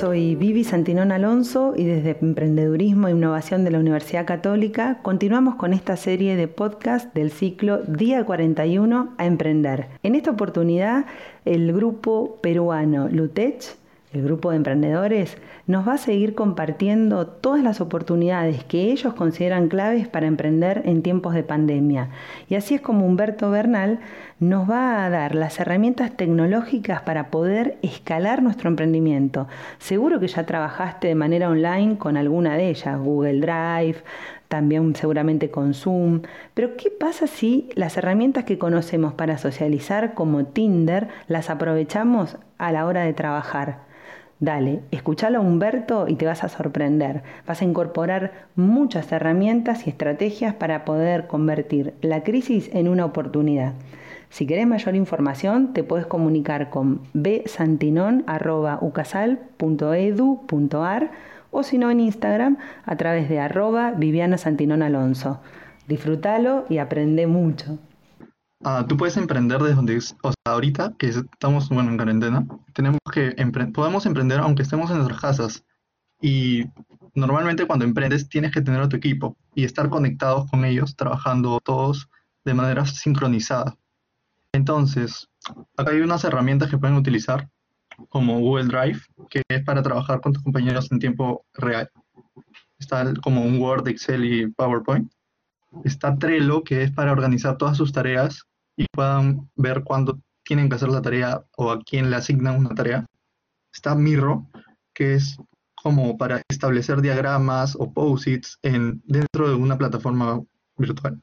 soy Vivi Santinón Alonso y desde Emprendedurismo e Innovación de la Universidad Católica continuamos con esta serie de podcast del ciclo Día 41 a Emprender. En esta oportunidad, el grupo peruano Lutech el grupo de emprendedores, nos va a seguir compartiendo todas las oportunidades que ellos consideran claves para emprender en tiempos de pandemia. Y así es como Humberto Bernal nos va a dar las herramientas tecnológicas para poder escalar nuestro emprendimiento. Seguro que ya trabajaste de manera online con alguna de ellas, Google Drive, también seguramente con Zoom. Pero ¿qué pasa si las herramientas que conocemos para socializar como Tinder las aprovechamos a la hora de trabajar? Dale, escúchalo a Humberto y te vas a sorprender. Vas a incorporar muchas herramientas y estrategias para poder convertir la crisis en una oportunidad. Si querés mayor información, te puedes comunicar con bsantinon.ucasal.edu.ar o si no en Instagram a través de arroba Viviana Santinón Alonso. Disfrútalo y aprende mucho. Ah, tú puedes emprender desde donde, o sea, ahorita que estamos, bueno, en cuarentena, tenemos que podemos emprender aunque estemos en nuestras casas. Y normalmente cuando emprendes tienes que tener a tu equipo y estar conectados con ellos, trabajando todos de manera sincronizada. Entonces, acá hay unas herramientas que pueden utilizar, como Google Drive, que es para trabajar con tus compañeros en tiempo real. Está como un Word, Excel y PowerPoint. Está Trello, que es para organizar todas sus tareas y puedan ver cuándo tienen que hacer la tarea o a quién le asignan una tarea. Está Miro, que es como para establecer diagramas o posits en, dentro de una plataforma virtual.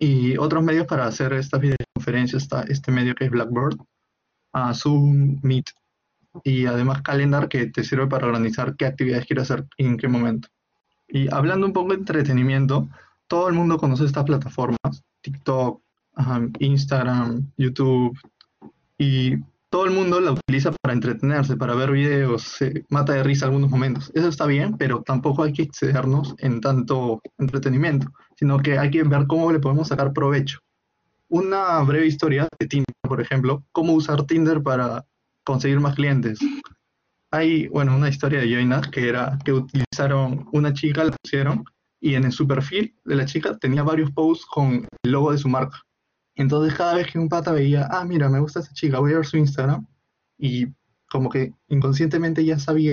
Y otros medios para hacer estas videoconferencias está este medio que es Blackboard, Zoom, Meet y además Calendar que te sirve para organizar qué actividades quieres hacer y en qué momento. Y hablando un poco de entretenimiento, todo el mundo conoce estas plataformas, TikTok, Instagram, YouTube, y todo el mundo la utiliza para entretenerse, para ver videos, se mata de risa algunos momentos. Eso está bien, pero tampoco hay que excedernos en tanto entretenimiento, sino que hay que ver cómo le podemos sacar provecho. Una breve historia de Tinder, por ejemplo, cómo usar Tinder para conseguir más clientes. Hay, bueno, una historia de Joina que era que utilizaron una chica, la pusieron, y en su perfil de la chica tenía varios posts con el logo de su marca. Entonces cada vez que un pata veía, ah, mira, me gusta esta chica, voy a ver su Instagram, y como que inconscientemente ya sabía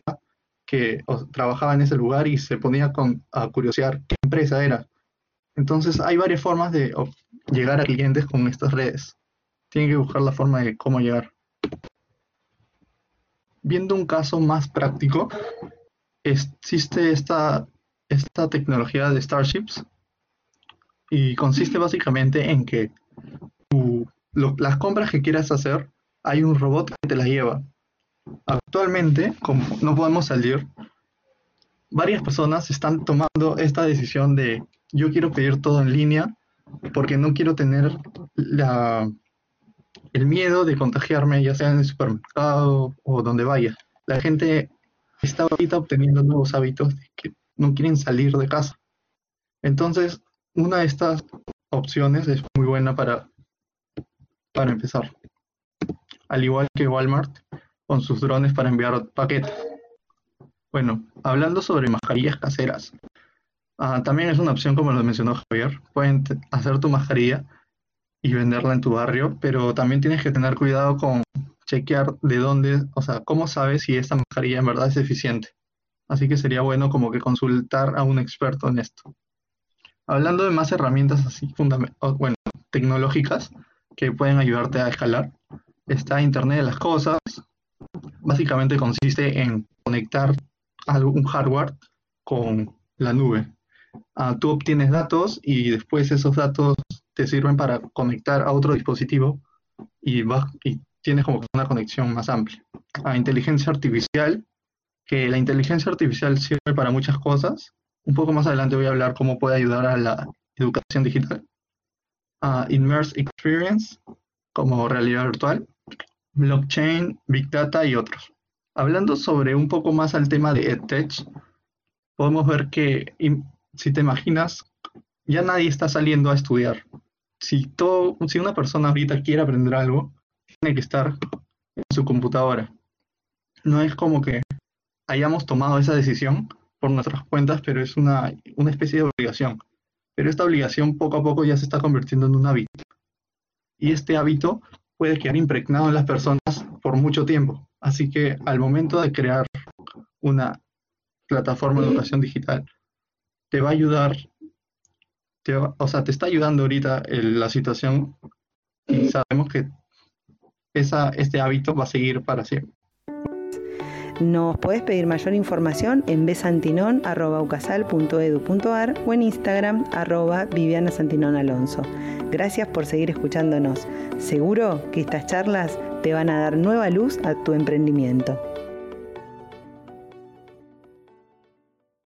que trabajaba en ese lugar y se ponía con, a curiosear qué empresa era. Entonces hay varias formas de llegar a clientes con estas redes. Tienen que buscar la forma de cómo llegar. Viendo un caso más práctico, existe esta, esta tecnología de Starships y consiste básicamente en que las compras que quieras hacer, hay un robot que te las lleva. Actualmente, como no podemos salir, varias personas están tomando esta decisión de yo quiero pedir todo en línea porque no quiero tener la, el miedo de contagiarme, ya sea en el supermercado o donde vaya. La gente está ahorita obteniendo nuevos hábitos que no quieren salir de casa. Entonces, una de estas opciones es buena para para empezar. Al igual que Walmart con sus drones para enviar paquetes. Bueno, hablando sobre mascarillas caseras, ah, también es una opción como lo mencionó Javier. Pueden hacer tu mascarilla y venderla en tu barrio, pero también tienes que tener cuidado con chequear de dónde, o sea, cómo sabes si esta mascarilla en verdad es eficiente. Así que sería bueno como que consultar a un experto en esto. Hablando de más herramientas así, bueno, tecnológicas, que pueden ayudarte a escalar. Está Internet de las Cosas. Básicamente consiste en conectar algún hardware con la nube. Ah, tú obtienes datos y después esos datos te sirven para conectar a otro dispositivo y, vas, y tienes como una conexión más amplia. A inteligencia artificial, que la inteligencia artificial sirve para muchas cosas. Un poco más adelante voy a hablar cómo puede ayudar a la educación digital. Immerse Experience como realidad virtual, blockchain, big data y otros. Hablando sobre un poco más al tema de EdTech, podemos ver que si te imaginas, ya nadie está saliendo a estudiar. Si, todo, si una persona ahorita quiere aprender algo, tiene que estar en su computadora. No es como que hayamos tomado esa decisión por nuestras cuentas, pero es una, una especie de obligación. Pero esta obligación poco a poco ya se está convirtiendo en un hábito. Y este hábito puede quedar impregnado en las personas por mucho tiempo. Así que al momento de crear una plataforma de educación digital, te va a ayudar, o sea, te está ayudando ahorita la situación y sabemos que esa, este hábito va a seguir para siempre. Nos podés pedir mayor información en besantinon.ucasal.edu.ar o en Instagram arroba Alonso. Gracias por seguir escuchándonos. Seguro que estas charlas te van a dar nueva luz a tu emprendimiento.